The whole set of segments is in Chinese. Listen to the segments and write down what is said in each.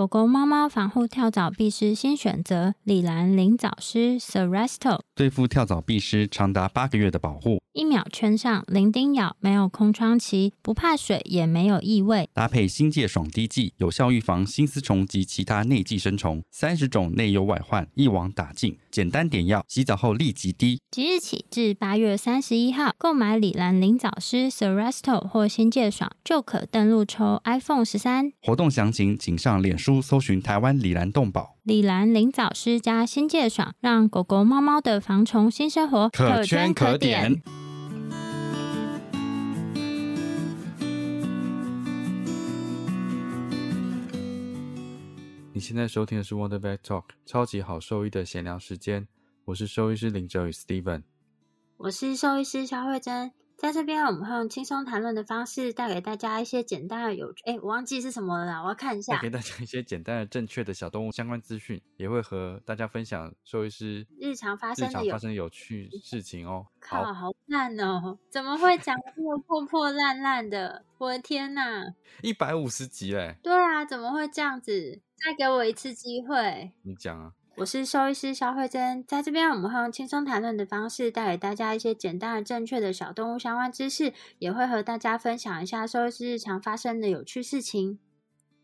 狗狗、猫猫防护跳蚤壁虱新选择：礼蓝灵藻虱 Seresto，对付跳蚤壁虱长达八个月的保护。一秒圈上，零叮咬，没有空窗期，不怕水，也没有异味。搭配新界爽滴剂，有效预防新丝虫及其他内寄生虫。三十种内忧外患一网打尽，简单点药，洗澡后立即滴。即日起至八月三十一号，购买礼蓝灵藻虱 Seresto 或新界爽，就可登录抽 iPhone 十三。活动详情请上脸书搜寻台湾李兰动保。礼蓝灵藻丝加新界爽，让狗狗猫猫的防虫新生活可圈可点。你现在收听的是 Wonder Vet Talk 超级好兽医的闲聊时间，我是兽医师林哲宇 Steven，我是兽医师萧慧珍。在这边，我们会用轻松谈论的方式带给大家一些简单的有趣。哎，我忘记是什么了啦，我要看一下。带给大家一些简单的、正确的小动物相关资讯，也会和大家分享兽医师日常发生的有，生有趣事情哦。靠，好烂哦！怎么会讲这么破破烂烂的？我的天哪！一百五十集嘞！对啊，怎么会这样子？再给我一次机会。你讲啊。我是兽医师肖慧珍，在这边我们会用轻松谈论的方式带给大家一些简单而正确的小动物相关知识，也会和大家分享一下兽医师日常发生的有趣事情。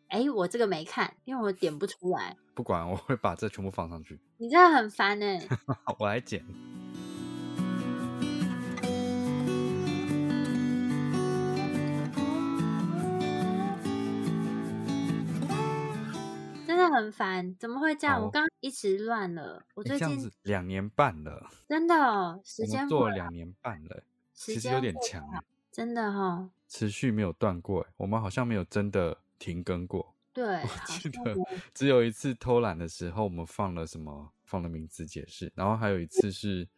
哎，我这个没看，因为我点不出来。不管，我会把这全部放上去。你真的很烦 哎！我来剪。很烦，怎么会这样？哦、我刚一直乱了。我最近两年半了，真的哦，时间做了两年半了，其实有点强，真的哈、哦，持续没有断过。我们好像没有真的停更过。对，我记得只有一次偷懒的时候，我们放了什么？放了名字解释，然后还有一次是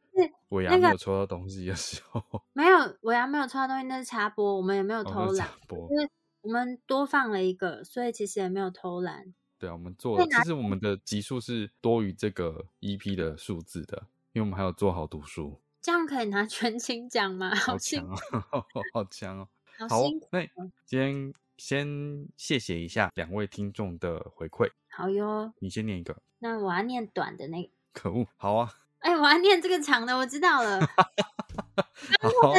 尾牙没有抽到东西的时候，没有尾牙没有抽到东西，那是插播，我们也没有偷懒，因为、哦、我们多放了一个，所以其实也没有偷懒。对啊，我们做，其实我们的集数是多于这个 EP 的数字的，因为我们还有做好读书，这样可以拿全勤奖吗？好强哦，好强哦！好，那今天先谢谢一下两位听众的回馈。好哟，你先念一个，那我要念短的那个。可恶，好啊！哎，我要念这个长的，我知道了。好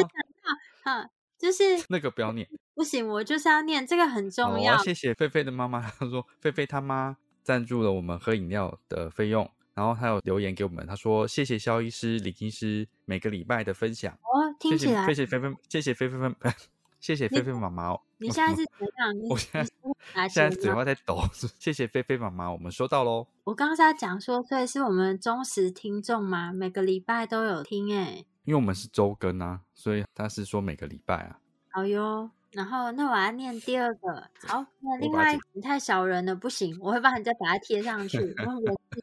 啊。就是那个不要念，不行，我就是要念这个很重要。哦、谢谢菲菲的妈妈，她说菲菲他妈赞助了我们喝饮料的费用，然后她有留言给我们，她说谢谢肖医师、李医师每个礼拜的分享。哦，听起来谢谢菲菲，谢谢菲菲，谢谢菲菲 妈妈哦。你现在是怎样？我现在现在嘴巴在抖。谢谢菲菲妈妈，我们收到喽。我刚刚在讲说，所以是我们忠实听众吗？每个礼拜都有听诶。因为我们是周更啊，所以他是说每个礼拜啊。好哟，然后那我要念第二个。好，那另外你太小人了，不行，我会帮你再把它贴上去，然后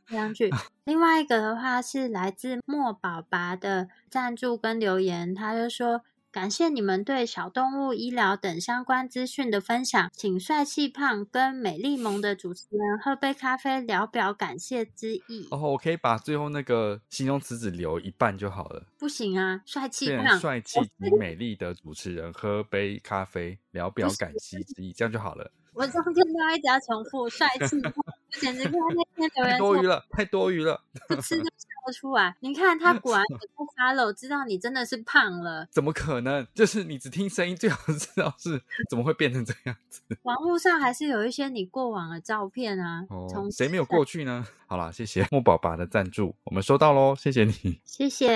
贴上去。另外一个的话是来自莫宝爸的赞助跟留言，他就说。感谢你们对小动物医疗等相关资讯的分享，请帅气胖跟美丽萌的主持人喝杯咖啡，聊表感谢之意。哦，我可以把最后那个形容词只留一半就好了。不行啊，帅气胖，帅气及美丽的主持人喝杯咖啡，聊表感谢之意，这样就好了。我中间都要一直要重复帅气胖，简直跟那天留言太多余了，太多余了，不吃就笑不出来。你看他 果然不 follow，知道你真的是胖了。怎么可能？就是你只听声音，最好知道是怎么会变成这样子。网络上还是有一些你过往的照片啊。哦，谁没有过去呢？好啦，谢谢莫宝爸的赞助，我们收到喽，谢谢你，谢谢。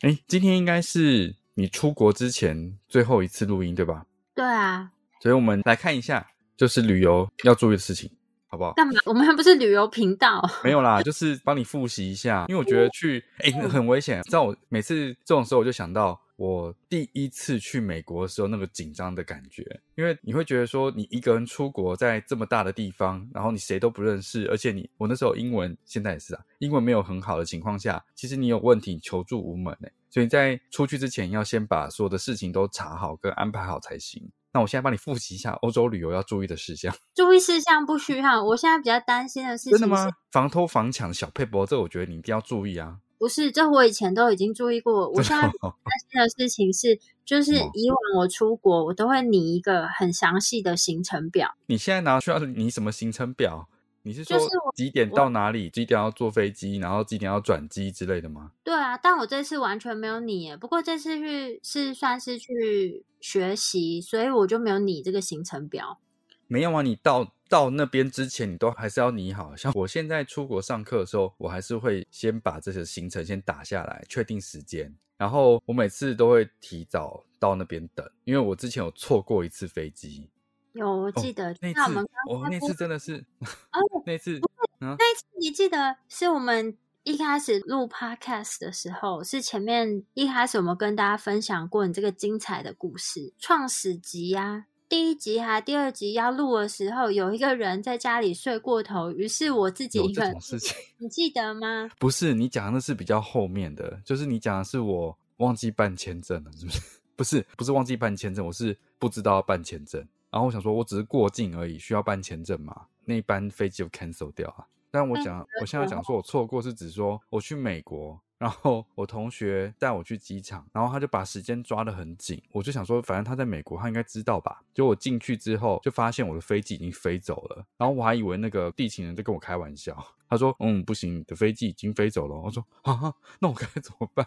哎，今天应该是你出国之前最后一次录音，对吧？对啊。所以我们来看一下。就是旅游要注意的事情，好不好？干嘛？我们还不是旅游频道。没有啦，就是帮你复习一下，因为我觉得去哎、欸、很危险。知道我每次这种时候，我就想到我第一次去美国的时候那个紧张的感觉，因为你会觉得说你一个人出国在这么大的地方，然后你谁都不认识，而且你我那时候英文现在也是啊，英文没有很好的情况下，其实你有问题求助无门诶，所以你在出去之前要先把所有的事情都查好跟安排好才行。那我现在帮你复习一下欧洲旅游要注意的事项。注意事项不需要，我现在比较担心的事情是。真的吗？防偷防抢小佩博，这我觉得你一定要注意啊。不是，这我以前都已经注意过。我现在担心的事情是，就是以往我出国，我都会拟一个很详细的行程表。你现在拿需要拟什么行程表？你是说几点到哪里？几点要坐飞机？然后几点要转机之类的吗？对啊，但我这次完全没有拟耶。不过这次去是算是去学习，所以我就没有拟这个行程表。没有啊，你到到那边之前，你都还是要拟好。像我现在出国上课的时候，我还是会先把这些行程先打下来，确定时间。然后我每次都会提早到那边等，因为我之前有错过一次飞机。有，我记得、哦、那次，我那次真的是，哦，那次，嗯，那次你记得是我们一开始录 podcast 的时候，是前面一开始我们跟大家分享过你这个精彩的故事，创始集呀、啊，第一集还第二集要录的时候，有一个人在家里睡过头，于是我自己一个人，事情，你记得吗？不是，你讲的是比较后面的，就是你讲的是我忘记办签证了，是不是？不是，不是忘记办签证，我是不知道要办签证。然后我想说，我只是过境而已，需要办签证嘛？那一班飞机就 cancel 掉啊。但我讲，我现在讲说我错过是指说我去美国，然后我同学带我去机场，然后他就把时间抓得很紧。我就想说，反正他在美国，他应该知道吧？就我进去之后，就发现我的飞机已经飞走了。然后我还以为那个地勤人在跟我开玩笑。他说：“嗯，不行，你的飞机已经飞走了。”我说：“啊，那我该 怎么办？”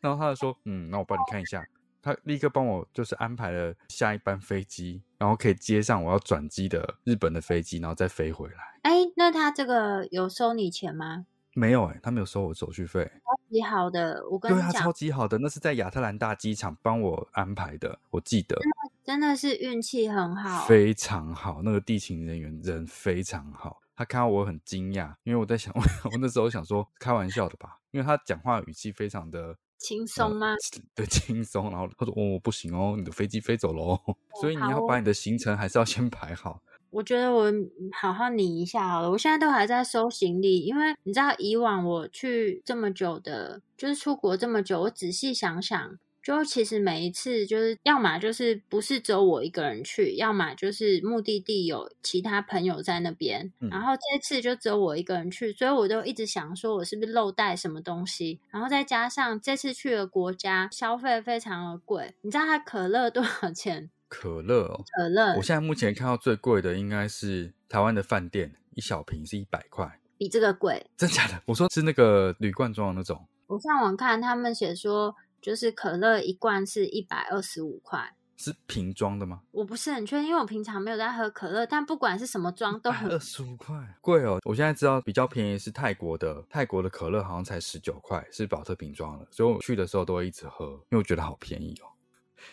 然后他就说：“嗯，那我帮你看一下。”他立刻帮我就是安排了下一班飞机，然后可以接上我要转机的日本的飞机，然后再飞回来。哎，那他这个有收你钱吗？没有哎、欸，他没有收我手续费。超级好的，我跟你讲，对他，超级好的，那是在亚特兰大机场帮我安排的，我记得。真的是运气很好，非常好。那个地勤人员人非常好，他看到我很惊讶，因为我在想，我那时候想说开玩笑的吧，因为他讲话语气非常的。轻松吗？呃、对，轻松。然后他说：“哦，不行哦，你的飞机飞走喽哦，所以你要把你的行程还是要先排好。”我觉得我好好拟一下好了。我现在都还在收行李，因为你知道，以往我去这么久的，就是出国这么久，我仔细想想。就其实每一次就是，要么就是不是只有我一个人去，要么就是目的地有其他朋友在那边。嗯、然后这次就只有我一个人去，所以我就一直想说，我是不是漏带什么东西？然后再加上这次去的国家消费非常的贵，你知道它可乐多少钱？可乐哦，可乐。我现在目前看到最贵的应该是台湾的饭店，一小瓶是一百块，比这个贵。真假的？我说是那个铝罐装的那种。我上网看他们写说。就是可乐一罐是一百二十五块，是瓶装的吗？我不是很确定，因为我平常没有在喝可乐。但不管是什么装，都很二十五块，贵哦。我现在知道比较便宜是泰国的，泰国的可乐好像才十九块，是宝特瓶装的，所以我去的时候都会一直喝，因为我觉得好便宜哦。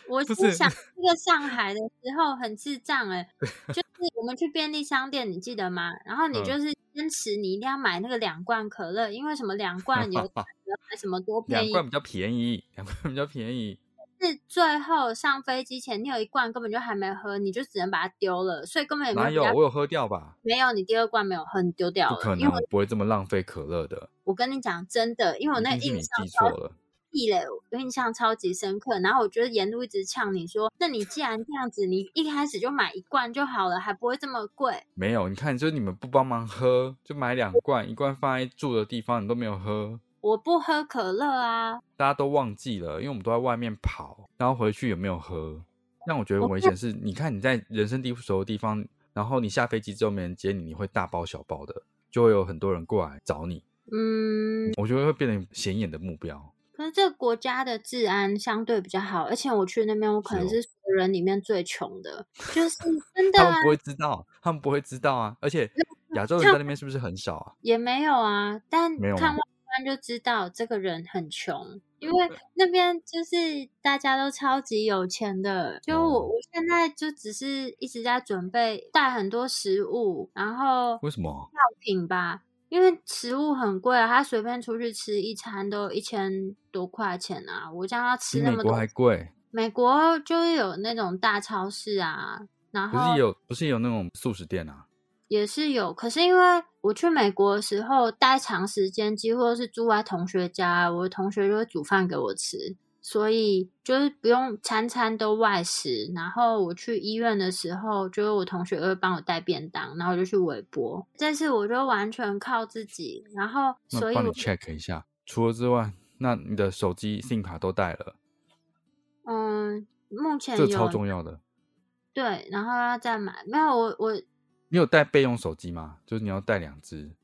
我是想 那个上海的时候很智障哎，就是我们去便利商店，你记得吗？然后你就是坚持你一定要买那个两罐可乐，因为什么两罐有 什么多便宜？两罐比较便宜，两罐比较便宜。是最后上飞机前，你有一罐根本就还没喝，你就只能把它丢了，所以根本也没有。哪有？我有喝掉吧？没有，你第二罐没有喝，你丢掉了。不可能，我不会这么浪费可乐的。我跟你讲真的，因为我那印象记错了。地雷，我印象超级深刻。然后我觉得沿路一直呛你说：“那你既然这样子，你一开始就买一罐就好了，还不会这么贵。”没有，你看，就是你们不帮忙喝，就买两罐，一罐放在住的地方，你都没有喝。我不喝可乐啊！大家都忘记了，因为我们都在外面跑，然后回去有没有喝？让我觉得危险是，你看你在人生地不熟的地方，然后你下飞机之后没人接你，你会大包小包的，就会有很多人过来找你。嗯，我觉得会变成显眼的目标。可是这个国家的治安相对比较好，而且我去那边，我可能是人里面最穷的，就是真的、啊。他们不会知道，他们不会知道啊！而且亚洲人在那边是不是很少啊？也没有啊，但看外观就知道这个人很穷，因为那边就是大家都超级有钱的。就我我现在就只是一直在准备带很多食物，然后为什么？药品吧。因为食物很贵啊，他随便出去吃一餐都一千多块钱啊！我这样要吃那么多，美国还贵。美国就是有那种大超市啊，然后不是有不是有那种素食店啊，也是有。可是因为我去美国的时候待长时间，几乎都是住在同学家，我的同学就会煮饭给我吃。所以就是不用餐餐都外食，然后我去医院的时候，就是我同学会帮我带便当，然后我就去微波。但是我就完全靠自己，然后所以我帮你 check 一下。除了之外，那你的手机 SIM 卡都带了？嗯，目前。这超重要的。对，然后要再买。没有，我我你有带备用手机吗？就是你要带两只？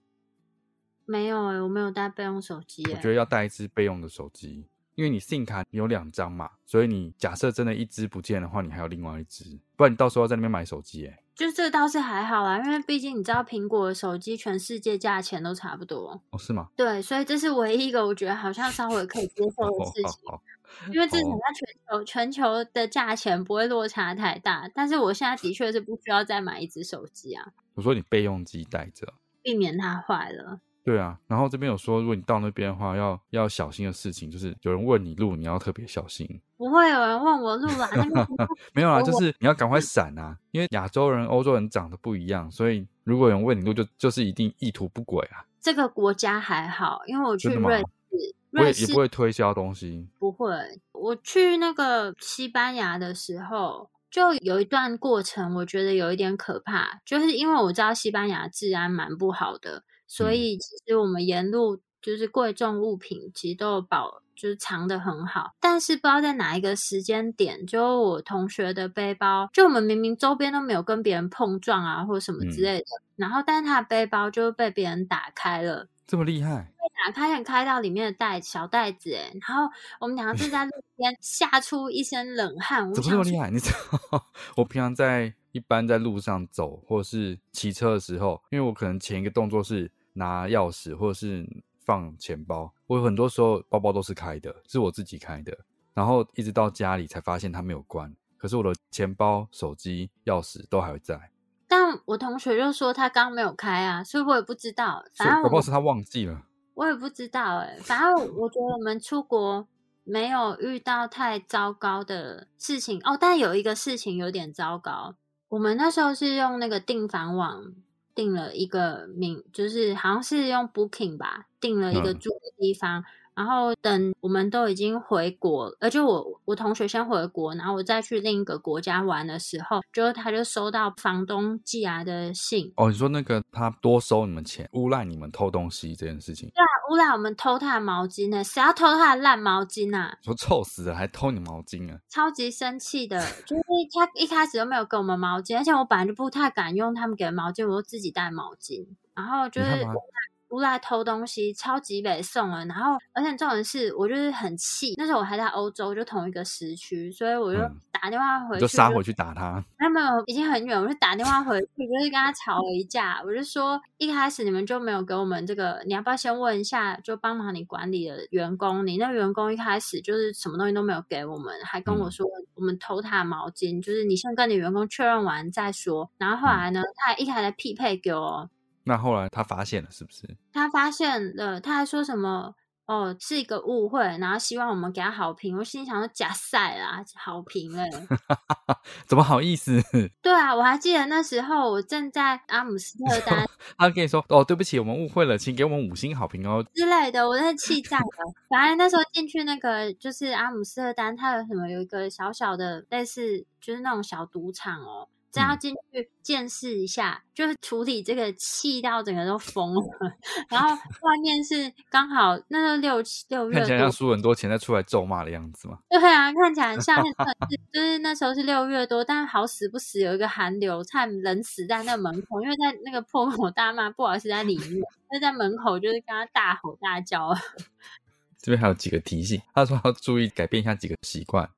没有哎、欸，我没有带备用手机、欸。我觉得要带一只备用的手机。因为你 SIM 卡有两张嘛，所以你假设真的一只不见的话，你还有另外一只，不然你到时候要在那边买手机哎。就这倒是还好啦，因为毕竟你知道苹果的手机全世界价钱都差不多哦，是吗？对，所以这是唯一一个我觉得好像稍微可以接受的事情，哦哦哦、因为至少在全球、哦、全球的价钱不会落差太大。但是我现在的确是不需要再买一只手机啊。我说你备用机带着，避免它坏了。对啊，然后这边有说，如果你到那边的话，要要小心的事情，就是有人问你路，你要特别小心。不会有人问我路啊，那个 没有啊，就是你要赶快闪啊，因为亚洲人、欧洲人长得不一样，所以如果有人问你路，就就是一定意图不轨啊。这个国家还好，因为我去瑞士，瑞士也不会推销东西。不会，我去那个西班牙的时候，就有一段过程，我觉得有一点可怕，就是因为我知道西班牙治安蛮不好的。所以其实我们沿路就是贵重物品，其实都有保，就是藏的很好。但是不知道在哪一个时间点，就我同学的背包，就我们明明周边都没有跟别人碰撞啊，或什么之类的，嗯、然后但是他的背包就被别人打开了，这么厉害？被打开，开到里面的袋小袋子，哎，然后我们两个正在路 边吓出一身冷汗。怎么这么厉害？你知道，我平常在一般在路上走或是骑车的时候，因为我可能前一个动作是。拿钥匙或者是放钱包，我有很多时候包包都是开的，是我自己开的，然后一直到家里才发现它没有关。可是我的钱包、手机、钥匙都还在。但我同学就说他刚没有开啊，所以我也不知道。反正我不知道是他忘记了，我也不知道哎、欸。反正我觉得我们出国没有遇到太糟糕的事情哦，但有一个事情有点糟糕。我们那时候是用那个订房网。订了一个名，就是好像是用 Booking 吧，订了一个住的地方。嗯然后等我们都已经回国，而且我我同学先回国，然后我再去另一个国家玩的时候，就他就收到房东寄来的信。哦，你说那个他多收你们钱，诬赖你们偷东西这件事情？对啊，诬赖我们偷他的毛巾呢？谁要偷他的烂毛巾啊？说臭死了，还偷你毛巾啊？超级生气的，就是他一开始都没有给我们毛巾，而且我本来就不太敢用他们给的毛巾，我就自己带毛巾，然后就是。出来偷东西，超级北送了。然后，而且重点是，我就是很气。那时候我还在欧洲，就同一个时区，所以我就打电话回去，嗯、就杀回去打他。没有没有，已经很远，我就打电话回去，就是跟他吵了一架。我就说，一开始你们就没有给我们这个，你要不要先问一下，就帮忙你管理的员工？你那员工一开始就是什么东西都没有给我们，还跟我说我们偷他的毛巾，嗯、就是你先跟你员工确认完再说。然后后来呢，他还一开始匹配给我。那后来他发现了，是不是？他发现了，他还说什么？哦，是一个误会，然后希望我们给他好评。我心里想说假赛啊，好评哎，怎么好意思？对啊，我还记得那时候我正在阿姆斯特丹，他跟你说：“哦，对不起，我们误会了，请给我们五星好评哦。”之类的，我在气炸了。反正那时候进去那个就是阿姆斯特丹，它有什么有一个小小的类似就是那种小赌场哦。只要进去见识一下，嗯、就是处理这个气到整个都疯了。然后外面是刚好那个六七六月，看起来像输很多钱再出来咒骂的样子嘛。对啊，看起来像 是就是那时候是六月多，但好死不死有一个寒流，差点冷死在那门口，因为在那个破口大骂，不好意思在里面，就在门口就是跟他大吼大叫。这边还有几个提醒，他说要注意改变一下几个习惯。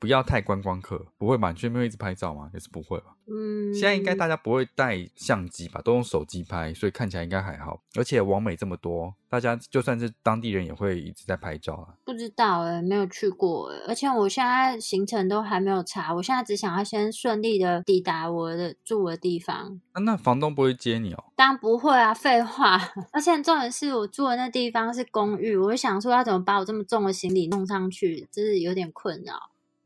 不要太观光客，不会吧？你去那边一直拍照吗？也是不会吧？嗯，现在应该大家不会带相机吧，都用手机拍，所以看起来应该还好。而且网美这么多，大家就算是当地人也会一直在拍照啊。不知道哎、欸，没有去过哎、欸，而且我现在行程都还没有查，我现在只想要先顺利的抵达我的住的地方。啊、那房东不会接你哦？当然不会啊，废话。而且重点是我住的那地方是公寓，我就想说要怎么把我这么重的行李弄上去，就是有点困扰。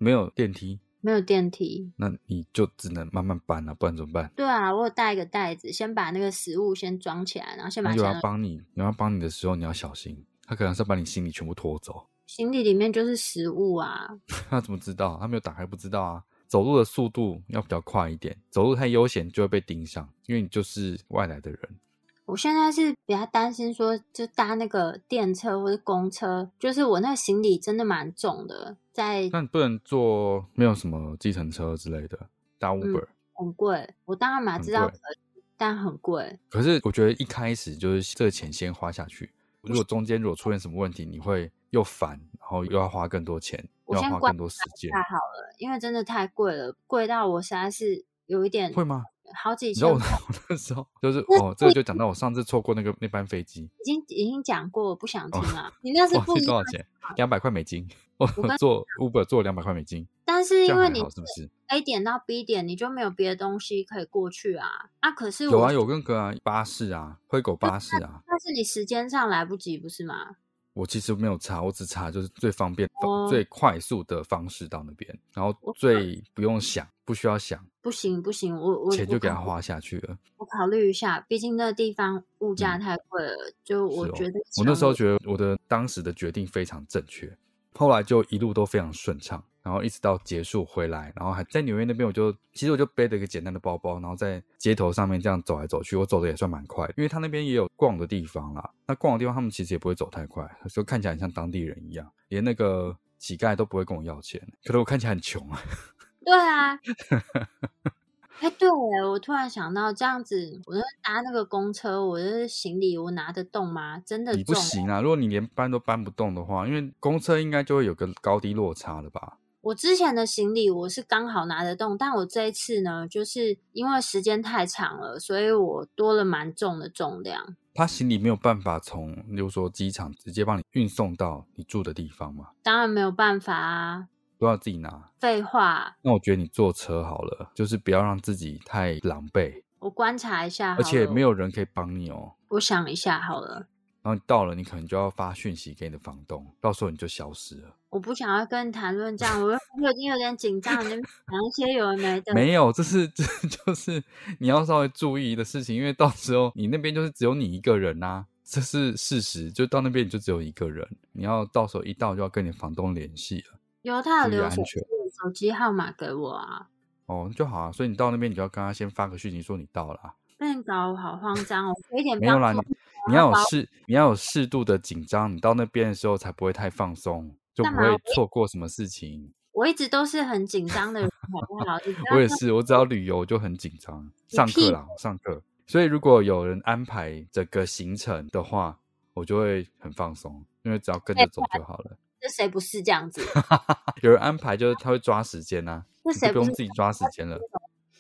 没有电梯。没有电梯，那你就只能慢慢搬了、啊，不然怎么办？对啊，我有带一个袋子，先把那个食物先装起来，然后先把。有要帮你，有要帮你的时候，你要小心，他可能是要把你行李全部拖走。行李里面就是食物啊。他怎么知道？他没有打开，不知道啊。走路的速度要比较快一点，走路太悠闲就会被盯上，因为你就是外来的人。我现在是比较担心说，就搭那个电车或者公车，就是我那个行李真的蛮重的。在那你不能坐没有什么计程车之类的，搭 Uber、嗯、很贵。我当然嘛知道可以，但很贵。可是我觉得一开始就是这个钱先花下去，如果中间如果出现什么问题，你会又烦，然后又要花更多钱，又要花更多时间。太好了，因为真的太贵了，贵到我实在是有一点会吗？好几千，那时候就是哦，这个就讲到我上次错过那个那班飞机，已经已经讲过，我不想听了。哦、你那是付多少钱？两百块美金。我 坐 Uber 做两百块美金。但是因为你是不是 A 点到 B 点，你就没有别的东西可以过去啊？啊，可是有啊，有跟个啊，巴士啊，灰狗巴士啊。但是你时间上来不及，不是吗？我其实没有查，我只查就是最方便、哦、最快速的方式到那边，然后最不用想，不需要想。不行不行，我我钱就给他花下去了。我考虑一下，毕竟那个地方物价太贵了，嗯、就我觉得我。我那时候觉得我的当时的决定非常正确，后来就一路都非常顺畅。然后一直到结束回来，然后还在纽约那边，我就其实我就背着一个简单的包包，然后在街头上面这样走来走去，我走的也算蛮快，因为他那边也有逛的地方啦。那逛的地方他们其实也不会走太快，所以看起来很像当地人一样，连那个乞丐都不会跟我要钱，可能我看起来很穷啊。对啊。哎，对哎，我突然想到这样子，我搭那个公车，我的行李我拿得动吗？真的？你不行啊！如果你连搬都搬不动的话，因为公车应该就会有个高低落差了吧？我之前的行李我是刚好拿得动，但我这一次呢，就是因为时间太长了，所以我多了蛮重的重量。他行李没有办法从，比如说机场直接帮你运送到你住的地方吗？当然没有办法啊，都要自己拿。废话。那我觉得你坐车好了，就是不要让自己太狼狈。我观察一下，而且没有人可以帮你哦。我想一下好了。然后你到了，你可能就要发讯息给你的房东，到时候你就消失了。我不想要跟你谈论这样，我我已经有点紧张，你讲一些有的没的。没有，这是这就是你要稍微注意的事情，因为到时候你那边就是只有你一个人呐、啊，这是事实。就到那边你就只有一个人，你要到时候一到就要跟你房东联系了。有他有留手手机号码给我啊。哦，那就好啊。所以你到那边你就要跟他先发个讯息说你到了、啊。被你搞我好慌张哦，有一点没有啦。你你要有适，你要有适度的紧张，你到那边的时候才不会太放松，就不会错过什么事情。我一直都是很紧张的人，好不好？我也是，我只要旅游就很紧张。上课啦，上课。所以如果有人安排整个行程的话，我就会很放松，因为只要跟着走就好了。这谁不是这样子？有人安排就是他会抓时间啊，那谁不用自己抓时间了？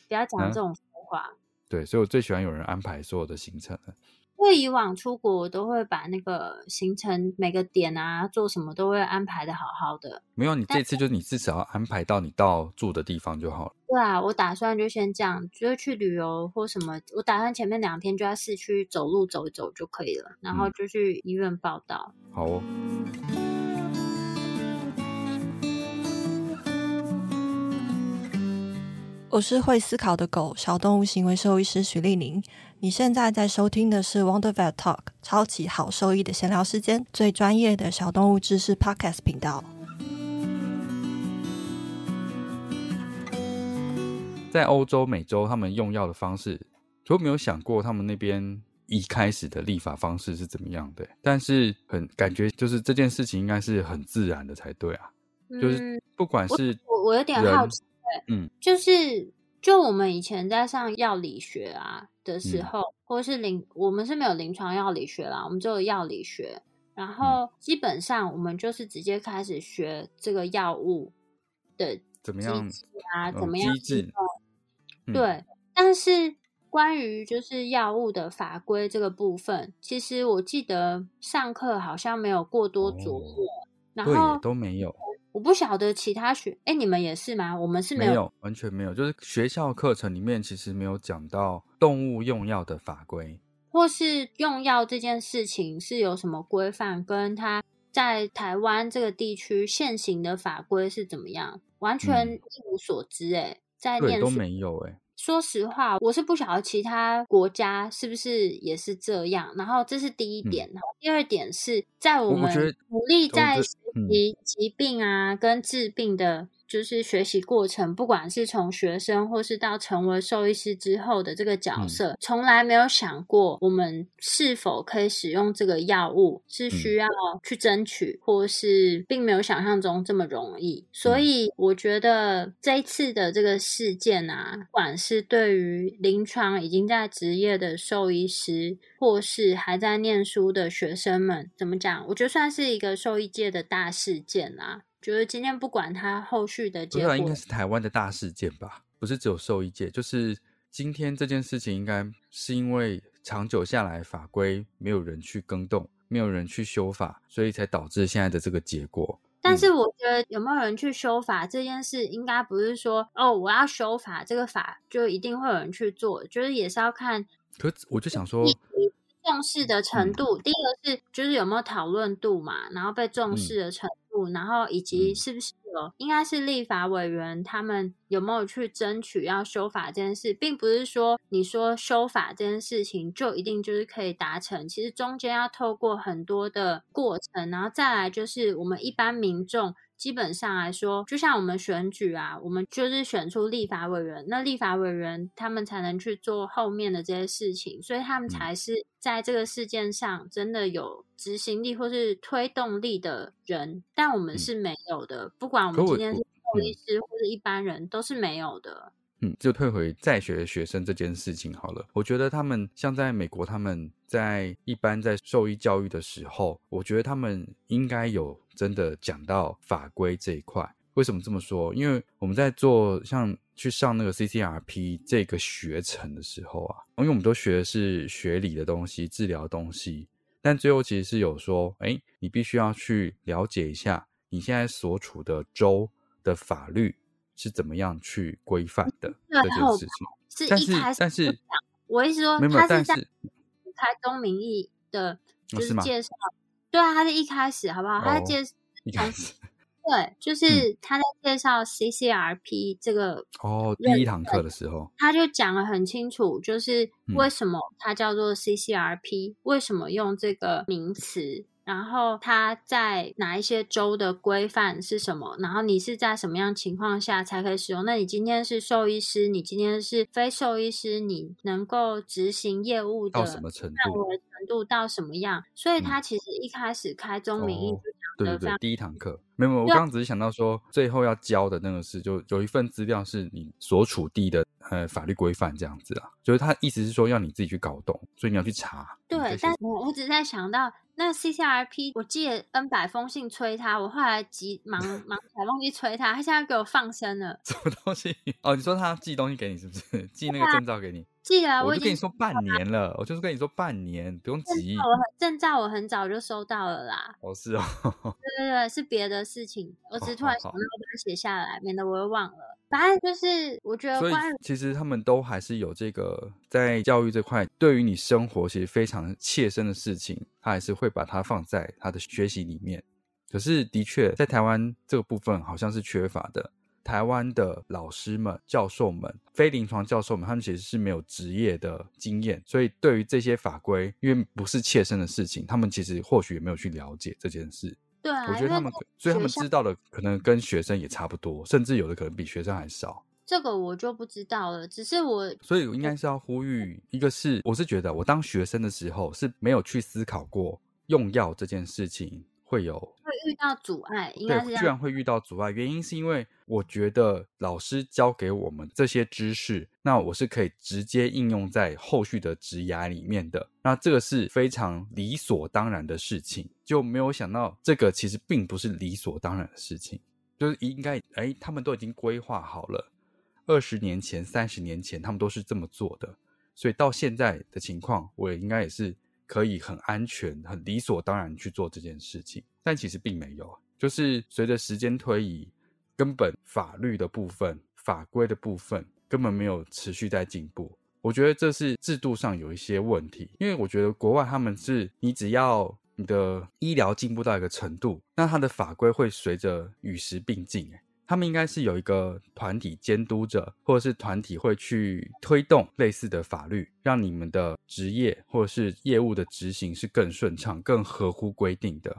不要讲这种说话。嗯对，所以我最喜欢有人安排所有的行程了。因为以往出国，我都会把那个行程每个点啊，做什么都会安排的好好的。没有，你这次就是你至少要安排到你到住的地方就好了。对啊，我打算就先这样，就是去旅游或什么，我打算前面两天就在市区走路走一走就可以了，然后就去医院报道。嗯，好哦。我是会思考的狗，小动物行为兽医师许丽宁。你现在在收听的是 Wonder Vet Talk，超级好兽医的闲聊时间，最专业的小动物知识 Podcast 频道。在欧洲、美洲，他们用药的方式，有没有想过他们那边一开始的立法方式是怎么样的。但是很感觉，就是这件事情应该是很自然的才对啊。嗯、就是不管是我，我有点好奇。嗯，就是就我们以前在上药理学啊的时候，嗯、或是临我们是没有临床药理学啦，我们只有药理学。然后基本上我们就是直接开始学这个药物的怎么样啊，嗯、怎么样机制？对，嗯、但是关于就是药物的法规这个部分，其实我记得上课好像没有过多琢磨，哦、然后都没有。我不晓得其他学，哎，你们也是吗？我们是没有，没有，完全没有。就是学校课程里面其实没有讲到动物用药的法规，或是用药这件事情是有什么规范，跟它在台湾这个地区现行的法规是怎么样，完全一无所知。哎、嗯，在念书都没有哎。说实话，我是不晓得其他国家是不是也是这样。然后这是第一点，然后、嗯、第二点是在我们努力在学习疾病啊、嗯、跟治病的。就是学习过程，不管是从学生或是到成为兽医师之后的这个角色，嗯、从来没有想过我们是否可以使用这个药物，是需要去争取，嗯、或是并没有想象中这么容易。所以我觉得这一次的这个事件啊，不管是对于临床已经在职业的兽医师，或是还在念书的学生们，怎么讲？我觉得算是一个兽医界的大事件啊。觉得今天不管他后续的结果，应该是台湾的大事件吧？不是只有兽医界，就是今天这件事情，应该是因为长久下来法规没有人去更动，没有人去修法，所以才导致现在的这个结果。但是我觉得有没有人去修法这件事，应该不是说哦，我要修法这个法就一定会有人去做，就是也是要看。可我就想说。重视的程度，嗯、第一个是就是有没有讨论度嘛，然后被重视的程度，嗯、然后以及是不是有，嗯、应该是立法委员他们有没有去争取要修法这件事，并不是说你说修法这件事情就一定就是可以达成，其实中间要透过很多的过程，然后再来就是我们一般民众。基本上来说，就像我们选举啊，我们就是选出立法委员，那立法委员他们才能去做后面的这些事情，所以他们才是在这个事件上真的有执行力或是推动力的人，但我们是没有的。不管我们今天是律师或者一般人，都是没有的。就退回在学的学生这件事情好了。我觉得他们像在美国，他们在一般在受医教育的时候，我觉得他们应该有真的讲到法规这一块。为什么这么说？因为我们在做像去上那个 CCRP 这个学程的时候啊，因为我们都学的是学理的东西、治疗东西，但最后其实是有说，哎，你必须要去了解一下你现在所处的州的法律。是怎么样去规范的这件事情？是一开始，但是我意思说，他是在开宗明义的，就是介绍。对啊，他是一开始，好不好？他在介绍一开始，对，就是他在介绍 CCRP 这个哦，第一堂课的时候，他就讲的很清楚，就是为什么它叫做 CCRP，为什么用这个名词。然后他在哪一些州的规范是什么？然后你是在什么样情况下才可以使用？那你今天是兽医师，你今天是非兽医师，你能够执行业务的到什么程度？程度到什么样？所以他其实一开始开宗明义就讲的、嗯哦、对对对，第一堂课没有我刚刚只是想到说最后要交的那个是，就有一份资料是你所处地的呃法律规范这样子啊，就是他意思是说要你自己去搞懂，所以你要去查。对，但我我只是在想到。那 CCRP，我寄了 N 百封信催他，我后来急忙 忙才忘记催他，他现在给我放生了。什么东西？哦，你说他寄东西给你是不是？寄那个证照给你？寄了，我就跟你说半年了，我就是跟你说半年，不用急。我证照我很早就收到了啦。哦，是哦。对对对，是别的事情，我只是突然想到把它写下来，免得我又忘了。反正就是，我觉得，所以其实他们都还是有这个在教育这块，对于你生活其实非常切身的事情，他还是会把它放在他的学习里面。可是，的确在台湾这个部分好像是缺乏的。台湾的老师们、教授们、非临床教授们，他们其实是没有职业的经验，所以对于这些法规，因为不是切身的事情，他们其实或许也没有去了解这件事。对啊，我觉得他们，所以他们知道的可能跟学生也差不多，甚至有的可能比学生还少。这个我就不知道了，只是我，所以我应该是要呼吁，一个是我是觉得我当学生的时候是没有去思考过用药这件事情。会有会遇到阻碍，应该居然会遇到阻碍。原因是因为我觉得老师教给我们这些知识，那我是可以直接应用在后续的职涯里面的。那这个是非常理所当然的事情，就没有想到这个其实并不是理所当然的事情。就是应该哎，他们都已经规划好了，二十年前、三十年前他们都是这么做的，所以到现在的情况，我也应该也是可以很安全、很理所当然去做这件事情。但其实并没有，就是随着时间推移，根本法律的部分、法规的部分根本没有持续在进步。我觉得这是制度上有一些问题，因为我觉得国外他们是你只要。你的医疗进步到一个程度，那它的法规会随着与时并进。他们应该是有一个团体监督者，或者是团体会去推动类似的法律，让你们的职业或者是业务的执行是更顺畅、更合乎规定的。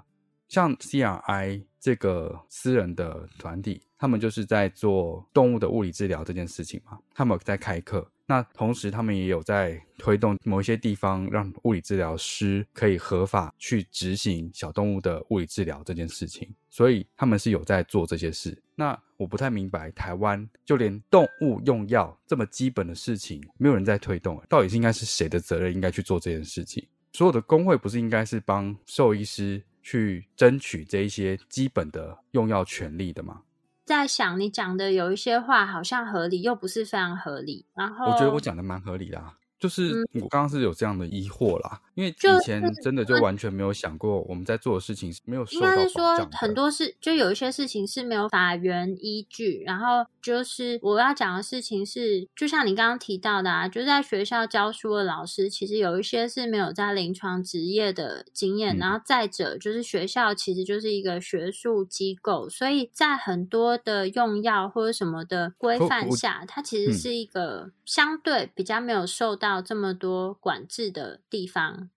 像 CRI 这个私人的团体，他们就是在做动物的物理治疗这件事情嘛，他们有在开课。那同时，他们也有在推动某一些地方，让物理治疗师可以合法去执行小动物的物理治疗这件事情，所以他们是有在做这些事。那我不太明白，台湾就连动物用药这么基本的事情，没有人在推动，到底是应该是谁的责任，应该去做这件事情？所有的工会不是应该是帮兽医师去争取这一些基本的用药权利的吗？在想你讲的有一些话好像合理，又不是非常合理。然后我觉得我讲的蛮合理的啊。就是我刚刚是有这样的疑惑啦，因为以前真的就完全没有想过我们在做的事情是没有。应该是说很多事，就有一些事情是没有法源依据。然后就是我要讲的事情是，就像你刚刚提到的啊，就在学校教书的老师，其实有一些是没有在临床职业的经验。然后再者就是学校其实就是一个学术机构，所以在很多的用药或者什么的规范下，它其实是一个相对比较没有受到。到这么多管制的地方，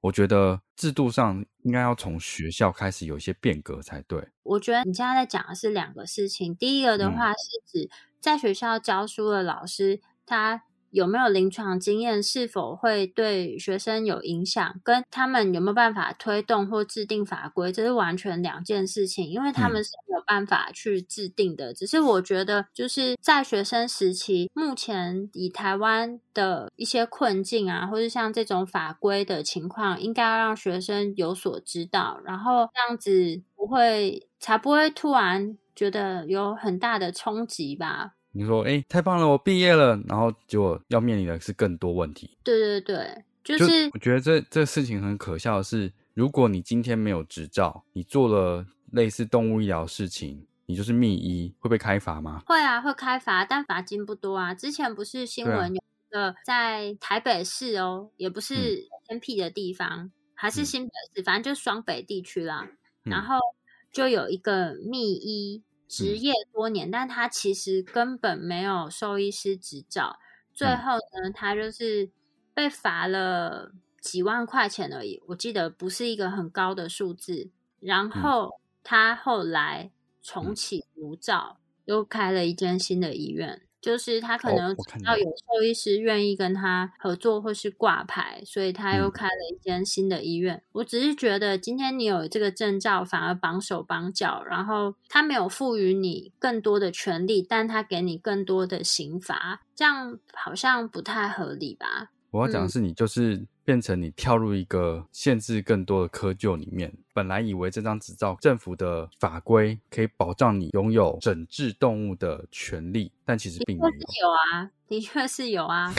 我觉得制度上应该要从学校开始有一些变革才对。我觉得你现在在讲的是两个事情，第一个的话是指在学校教书的老师，他。有没有临床经验？是否会对学生有影响？跟他们有没有办法推动或制定法规，这是完全两件事情。因为他们是没有办法去制定的。嗯、只是我觉得，就是在学生时期，目前以台湾的一些困境啊，或者像这种法规的情况，应该要让学生有所知道，然后这样子不会，才不会突然觉得有很大的冲击吧。你说，哎，太棒了，我毕业了，然后结果要面临的是更多问题。对对对，就是就我觉得这这事情很可笑的是，如果你今天没有执照，你做了类似动物医疗事情，你就是密医，会被开罚吗？会啊，会开罚，但罚金不多啊。之前不是新闻有一个在台北市哦，也不是偏僻的地方，嗯、还是新北市，嗯、反正就双北地区啦。嗯、然后就有一个密医。执业多年，但他其实根本没有兽医师执照。最后呢，他就是被罚了几万块钱而已。我记得不是一个很高的数字。然后他后来重启无照，又开了一间新的医院。就是他可能要有兽医师愿意跟他合作或是挂牌，所以他又开了一间新的医院。嗯、我只是觉得今天你有这个证照，反而绑手绑脚，然后他没有赋予你更多的权利，但他给你更多的刑罚，这样好像不太合理吧？我要讲的是，你就是变成你跳入一个限制更多的窠臼里面。本来以为这张执照政府的法规可以保障你拥有整治动物的权利，但其实并没有。有啊，的确是有啊。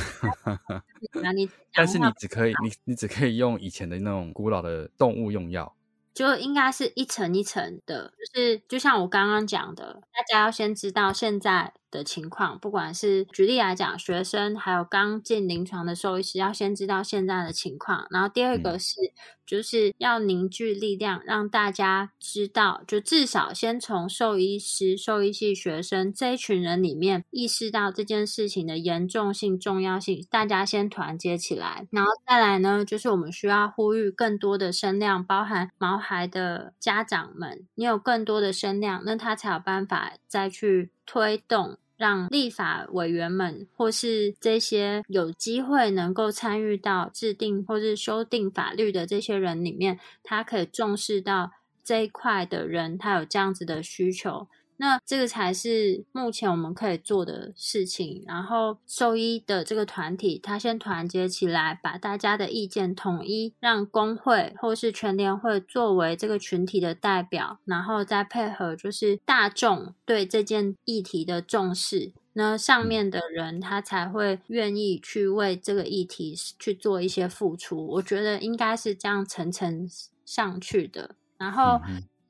但是你只可以，你你只可以用以前的那种古老的动物用药。就应该是一层一层的，就是就像我刚刚讲的，大家要先知道现在的情况，不管是举例来讲，学生还有刚进临床的兽医师，要先知道现在的情况。然后第二个是，嗯、就是要凝聚力量，让大家知道，就至少先从兽医师、兽医系学生这一群人里面意识到这件事情的严重性、重要性，大家先团结起来。然后再来呢，就是我们需要呼吁更多的声量，包含毛孩的家长们，你有更多的声量，那他才有办法再去推动，让立法委员们或是这些有机会能够参与到制定或是修订法律的这些人里面，他可以重视到这一块的人，他有这样子的需求。那这个才是目前我们可以做的事情。然后兽医的这个团体，他先团结起来，把大家的意见统一，让工会或是全联会作为这个群体的代表，然后再配合就是大众对这件议题的重视。那上面的人他才会愿意去为这个议题去做一些付出，我觉得应该是这样层层上去的。然后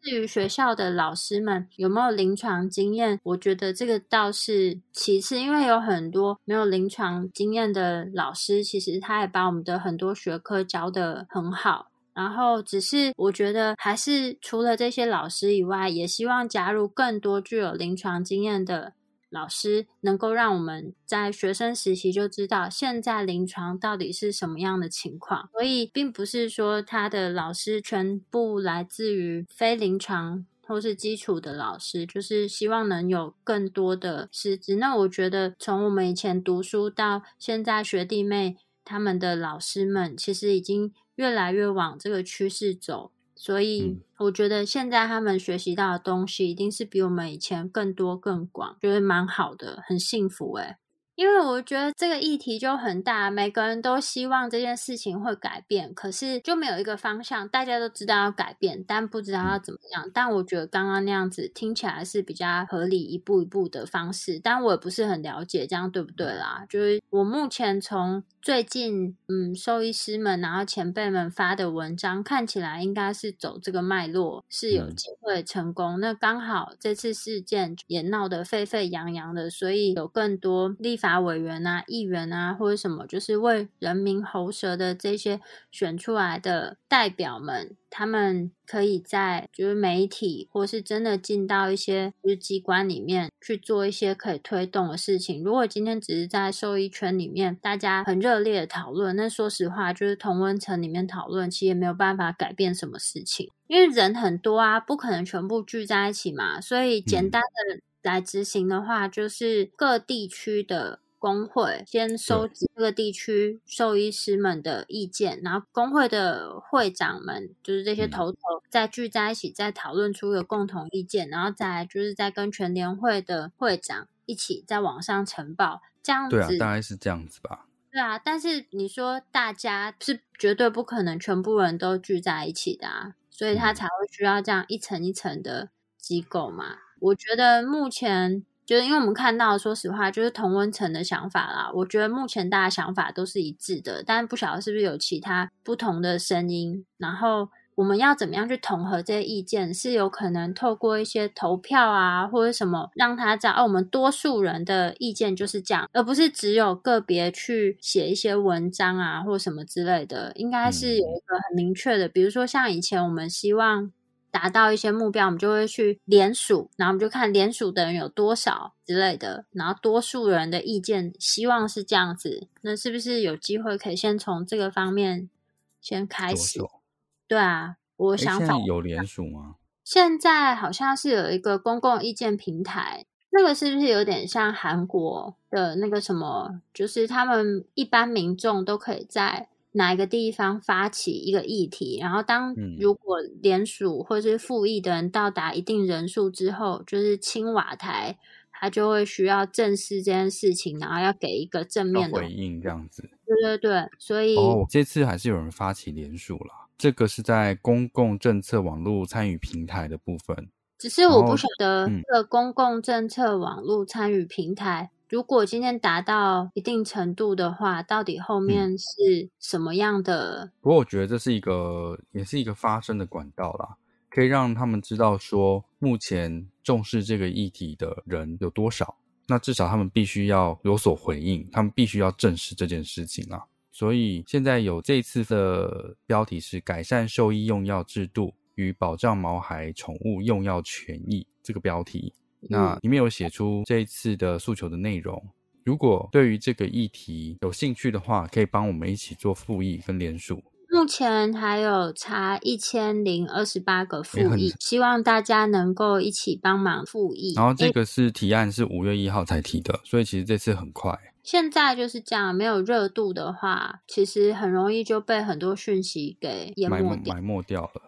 至于学校的老师们有没有临床经验，我觉得这个倒是其次，因为有很多没有临床经验的老师，其实他也把我们的很多学科教得很好。然后只是我觉得还是除了这些老师以外，也希望加入更多具有临床经验的。老师能够让我们在学生时期就知道现在临床到底是什么样的情况，所以并不是说他的老师全部来自于非临床或是基础的老师，就是希望能有更多的师资。那我觉得从我们以前读书到现在，学弟妹他们的老师们其实已经越来越往这个趋势走。所以我觉得现在他们学习到的东西一定是比我们以前更多更广，觉得蛮好的，很幸福诶。因为我觉得这个议题就很大，每个人都希望这件事情会改变，可是就没有一个方向。大家都知道要改变，但不知道要怎么样。但我觉得刚刚那样子听起来是比较合理，一步一步的方式。但我也不是很了解，这样对不对啦？就是我目前从最近嗯，兽医师们然后前辈们发的文章看起来，应该是走这个脉络，是有机会成功。那刚好这次事件也闹得沸沸扬扬的，所以有更多立。法委员啊、议员啊，或者什么，就是为人民喉舌的这些选出来的代表们，他们可以在就是媒体，或是真的进到一些就是机关里面去做一些可以推动的事情。如果今天只是在兽医圈里面，大家很热烈的讨论，那说实话，就是同温层里面讨论，其实也没有办法改变什么事情，因为人很多啊，不可能全部聚在一起嘛。所以简单的。来执行的话，就是各地区的工会先收集各个地区兽医师们的意见，然后工会的会长们，就是这些头头，再聚在一起，再讨论出一个共同意见，然后再来就是再跟全联会的会长一起在网上呈报，这样子。对啊，大概是这样子吧。对啊，但是你说大家是绝对不可能全部人都聚在一起的啊，所以他才会需要这样一层一层的机构嘛。我觉得目前就是因为我们看到，说实话，就是同温层的想法啦。我觉得目前大家想法都是一致的，但不晓得是不是有其他不同的声音。然后我们要怎么样去统合这些意见？是有可能透过一些投票啊，或者什么，让他知道，哦，我们多数人的意见就是这样，而不是只有个别去写一些文章啊，或什么之类的。应该是有一个很明确的，比如说像以前我们希望。达到一些目标，我们就会去联署，然后我们就看联署的人有多少之类的，然后多数人的意见希望是这样子，那是不是有机会可以先从这个方面先开始？对啊，我想法有联署吗？现在好像是有一个公共意见平台，那个是不是有点像韩国的那个什么？就是他们一般民众都可以在。哪一个地方发起一个议题，然后当如果联署或是复议的人到达一定人数之后，嗯、就是青瓦台，他就会需要正视这件事情，然后要给一个正面的回应，这样子。对对对，所以哦，这次还是有人发起联署了，这个是在公共政策网络参与平台的部分。只是我不晓得这个公共政策网络参与平台。如果今天达到一定程度的话，到底后面是什么样的？嗯，不过我觉得这是一个，也是一个发声的管道啦，可以让他们知道说，目前重视这个议题的人有多少。那至少他们必须要有所回应，他们必须要正视这件事情啊。所以现在有这次的标题是“改善兽医用药制度与保障毛孩宠物用药权益”这个标题。那里面有写出这一次的诉求的内容。如果对于这个议题有兴趣的话，可以帮我们一起做复议跟联署。目前还有差一千零二十八个复议，希望大家能够一起帮忙复议。然后这个是提案是五月一号才提的，所以其实这次很快。现在就是这样，没有热度的话，其实很容易就被很多讯息给淹没掉，埋没掉了。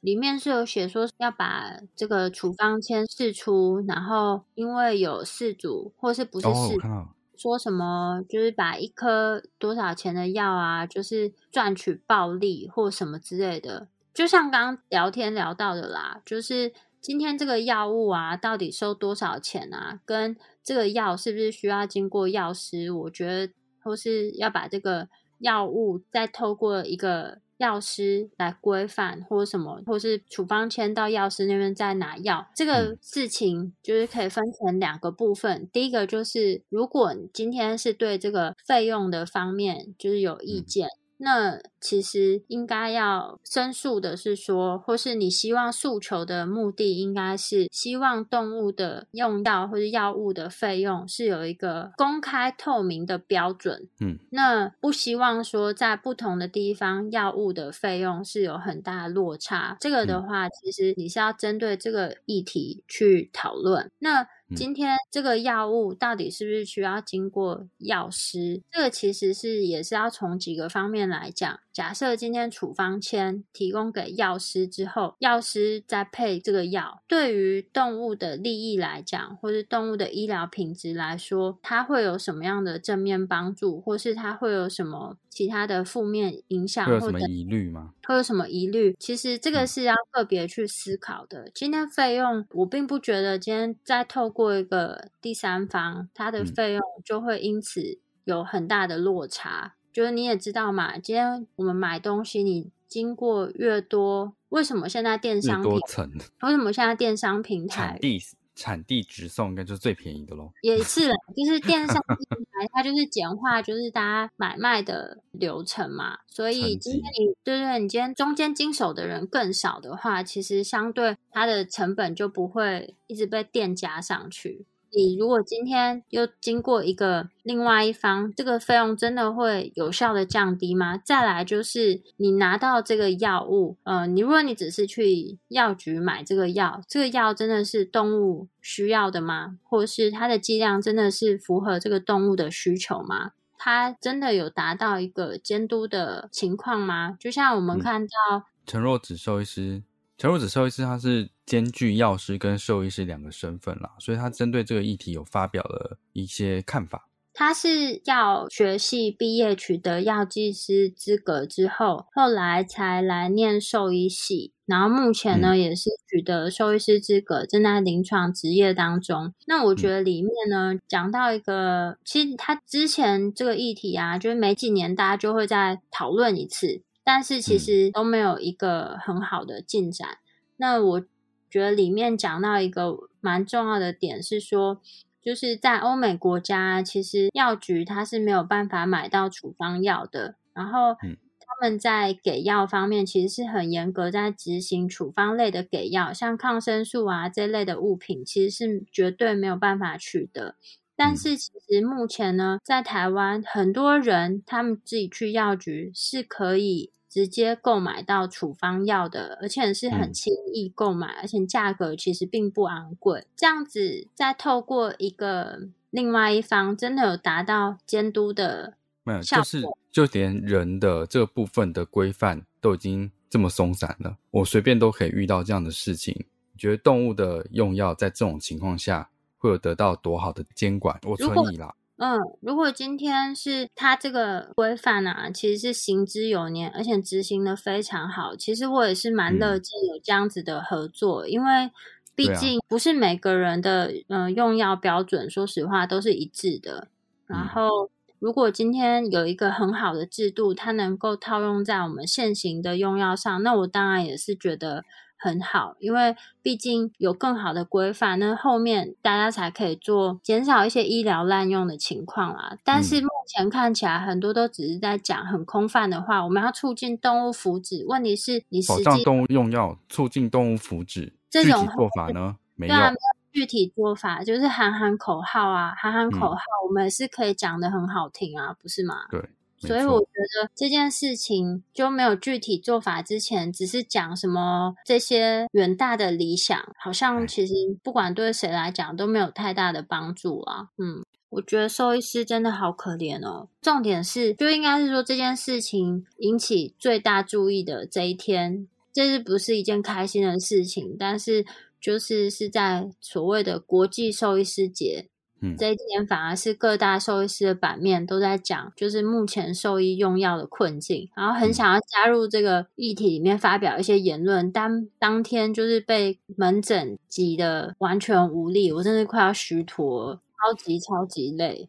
里面是有写说要把这个处方签释出，然后因为有事主或是不是事主。哦说什么就是把一颗多少钱的药啊，就是赚取暴利或什么之类的，就像刚刚聊天聊到的啦，就是今天这个药物啊，到底收多少钱啊？跟这个药是不是需要经过药师？我觉得或是要把这个药物再透过一个。药师来规范或什么，或是处方签到药师那边再拿药，这个事情就是可以分成两个部分。嗯、第一个就是，如果你今天是对这个费用的方面就是有意见。嗯那其实应该要申诉的是说，或是你希望诉求的目的，应该是希望动物的用药或者药物的费用是有一个公开透明的标准。嗯，那不希望说在不同的地方药物的费用是有很大的落差。这个的话，其实你是要针对这个议题去讨论。那今天这个药物到底是不是需要经过药师？这个其实是也是要从几个方面来讲。假设今天处方签提供给药师之后，药师再配这个药，对于动物的利益来讲，或是动物的医疗品质来说，它会有什么样的正面帮助，或是它会有什么其他的负面影响？会有什么疑虑吗？会有什么疑虑？其实这个是要特别去思考的。嗯、今天费用，我并不觉得今天再透过一个第三方，它的费用就会因此有很大的落差。就是你也知道嘛，今天我们买东西，你经过越多，为什么现在电商平台？为什么现在电商平台产地产地直送应该就是最便宜的喽？也 是，就是电商平台它就是简化，就是大家买卖的流程嘛。所以今天你对对，你今天中间经手的人更少的话，其实相对它的成本就不会一直被店加上去。你如果今天又经过一个另外一方，这个费用真的会有效的降低吗？再来就是你拿到这个药物，呃，你如果你只是去药局买这个药，这个药真的是动物需要的吗？或是它的剂量真的是符合这个动物的需求吗？它真的有达到一个监督的情况吗？就像我们看到、嗯、陈若芷兽医师。陈若芷兽医师，他是兼具药师跟兽医师两个身份啦，所以他针对这个议题有发表了一些看法。他是药学系毕业，取得药剂师资格之后，后来才来念兽医系，然后目前呢、嗯、也是取得兽医师资格，正在临床执业当中。那我觉得里面呢讲到一个，其实他之前这个议题啊，就是每几年大家就会再讨论一次。但是其实都没有一个很好的进展。嗯、那我觉得里面讲到一个蛮重要的点是说，就是在欧美国家，其实药局它是没有办法买到处方药的。然后他们在给药方面其实是很严格，在执行处方类的给药，像抗生素啊这类的物品，其实是绝对没有办法取得。但是其实目前呢，在台湾很多人他们自己去药局是可以。直接购买到处方药的，而且是很轻易购买，嗯、而且价格其实并不昂贵。这样子，再透过一个另外一方，真的有达到监督的，没有，就是就连人的这部分的规范都已经这么松散了，我随便都可以遇到这样的事情。你觉得动物的用药在这种情况下会有得到多好的监管？我存疑啦。嗯，如果今天是他这个规范啊，其实是行之有年，而且执行的非常好。其实我也是蛮乐见有这样子的合作，嗯、因为毕竟不是每个人的嗯、呃、用药标准，说实话都是一致的。然后，如果今天有一个很好的制度，它能够套用在我们现行的用药上，那我当然也是觉得。很好，因为毕竟有更好的规范，那后面大家才可以做减少一些医疗滥用的情况啦。但是目前看起来，很多都只是在讲很空泛的话。我们要促进动物福祉，问题是你实际保障动物用药，促进动物福祉，这种做法呢？没有，对啊，没有具体做法，就是喊喊口号啊，喊喊口号，嗯、我们也是可以讲的很好听啊，不是吗？对。所以我觉得这件事情就没有具体做法之前，只是讲什么这些远大的理想，好像其实不管对谁来讲都没有太大的帮助啊。嗯，我觉得兽医师真的好可怜哦。重点是，就应该是说这件事情引起最大注意的这一天。这是不是一件开心的事情？但是就是是在所谓的国际兽医师节。嗯，这一天反而是各大兽医师的版面都在讲，就是目前兽医用药的困境，然后很想要加入这个议题里面发表一些言论，但当天就是被门诊挤得完全无力，我真的快要虚脱，超级超级累。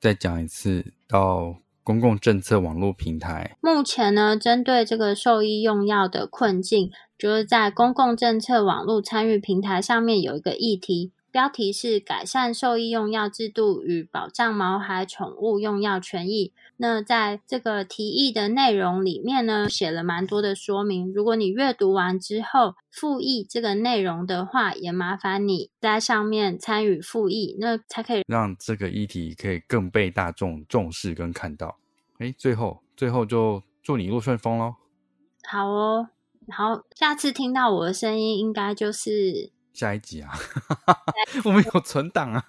再讲一次，到公共政策网络平台，目前呢，针对这个兽医用药的困境，就是在公共政策网络参与平台上面有一个议题。标题是改善兽医用药制度与保障毛孩宠物用药权益。那在这个提议的内容里面呢，写了蛮多的说明。如果你阅读完之后复议这个内容的话，也麻烦你在上面参与复议，那才可以让这个议题可以更被大众重视跟看到。哎，最后最后就祝你一路顺风喽。好哦，好，下次听到我的声音，应该就是。下一集啊，我们有存档啊。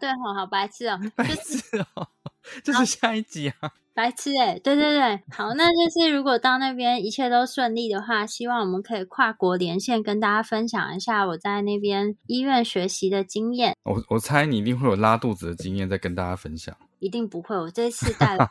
对，好好白痴哦，白痴哦，就是下一集啊，白痴哎，对对对，好，那就是如果到那边一切都顺利的话，希望我们可以跨国连线，跟大家分享一下我在那边医院学习的经验。我我猜你一定会有拉肚子的经验，再跟大家分享。一定不会，我这次带了，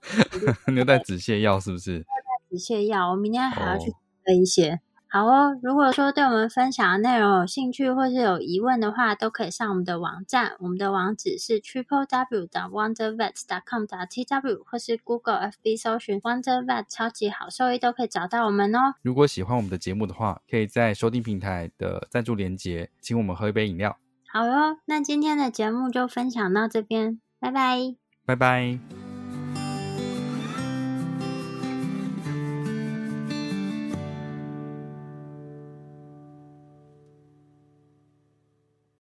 你有带止泻药是不是？带止泻药，我明天还要去喝一些。Oh. 好哦，如果说对我们分享的内容有兴趣或是有疑问的话，都可以上我们的网站，我们的网址是 triple w 的 wondervet 点 com 点 tw，或是 Google FB 搜寻 Wondervet 超级好兽医都可以找到我们哦。如果喜欢我们的节目的话，可以在收听平台的赞助连结，请我们喝一杯饮料。好哟，那今天的节目就分享到这边，拜拜，拜拜。